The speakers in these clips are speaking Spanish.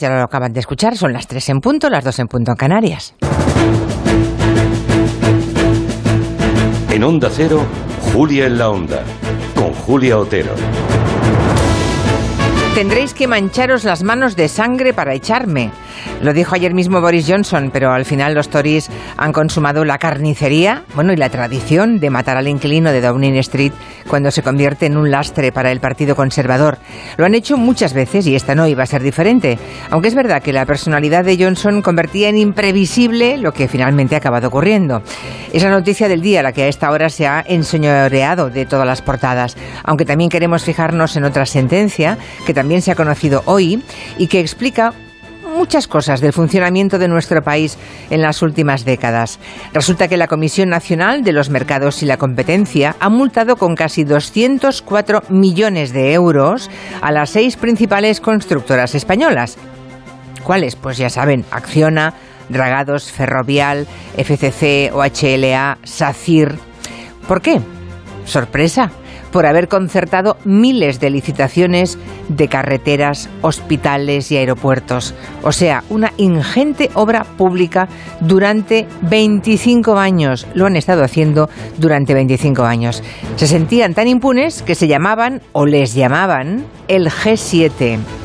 Ya lo acaban de escuchar, son las 3 en punto, las 2 en punto en Canarias. En Onda Cero, Julia en la Onda, con Julia Otero. Tendréis que mancharos las manos de sangre para echarme. Lo dijo ayer mismo Boris Johnson, pero al final los Tories han consumado la carnicería, bueno, y la tradición de matar al inquilino de Downing Street cuando se convierte en un lastre para el Partido Conservador. Lo han hecho muchas veces y esta no iba a ser diferente, aunque es verdad que la personalidad de Johnson convertía en imprevisible lo que finalmente ha acabado ocurriendo. Es la noticia del día la que a esta hora se ha enseñoreado de todas las portadas, aunque también queremos fijarnos en otra sentencia que también se ha conocido hoy y que explica muchas cosas del funcionamiento de nuestro país en las últimas décadas. Resulta que la Comisión Nacional de los Mercados y la Competencia ha multado con casi 204 millones de euros a las seis principales constructoras españolas. ¿Cuáles? Pues ya saben, Acciona, Dragados, Ferrovial, FCC, OHLA, SACIR. ¿Por qué? Sorpresa por haber concertado miles de licitaciones de carreteras, hospitales y aeropuertos. O sea, una ingente obra pública durante 25 años. Lo han estado haciendo durante 25 años. Se sentían tan impunes que se llamaban, o les llamaban, el G7.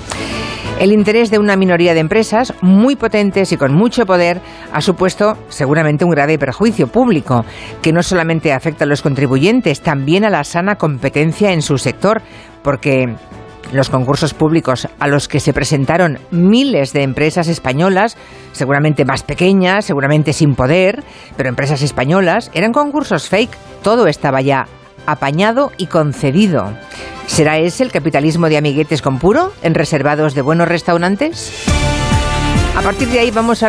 El interés de una minoría de empresas muy potentes y con mucho poder ha supuesto seguramente un grave perjuicio público, que no solamente afecta a los contribuyentes, también a la sana competencia en su sector, porque los concursos públicos a los que se presentaron miles de empresas españolas, seguramente más pequeñas, seguramente sin poder, pero empresas españolas, eran concursos fake. Todo estaba ya apañado y concedido. ¿Será ese el capitalismo de amiguetes con puro en reservados de buenos restaurantes? A partir de ahí vamos a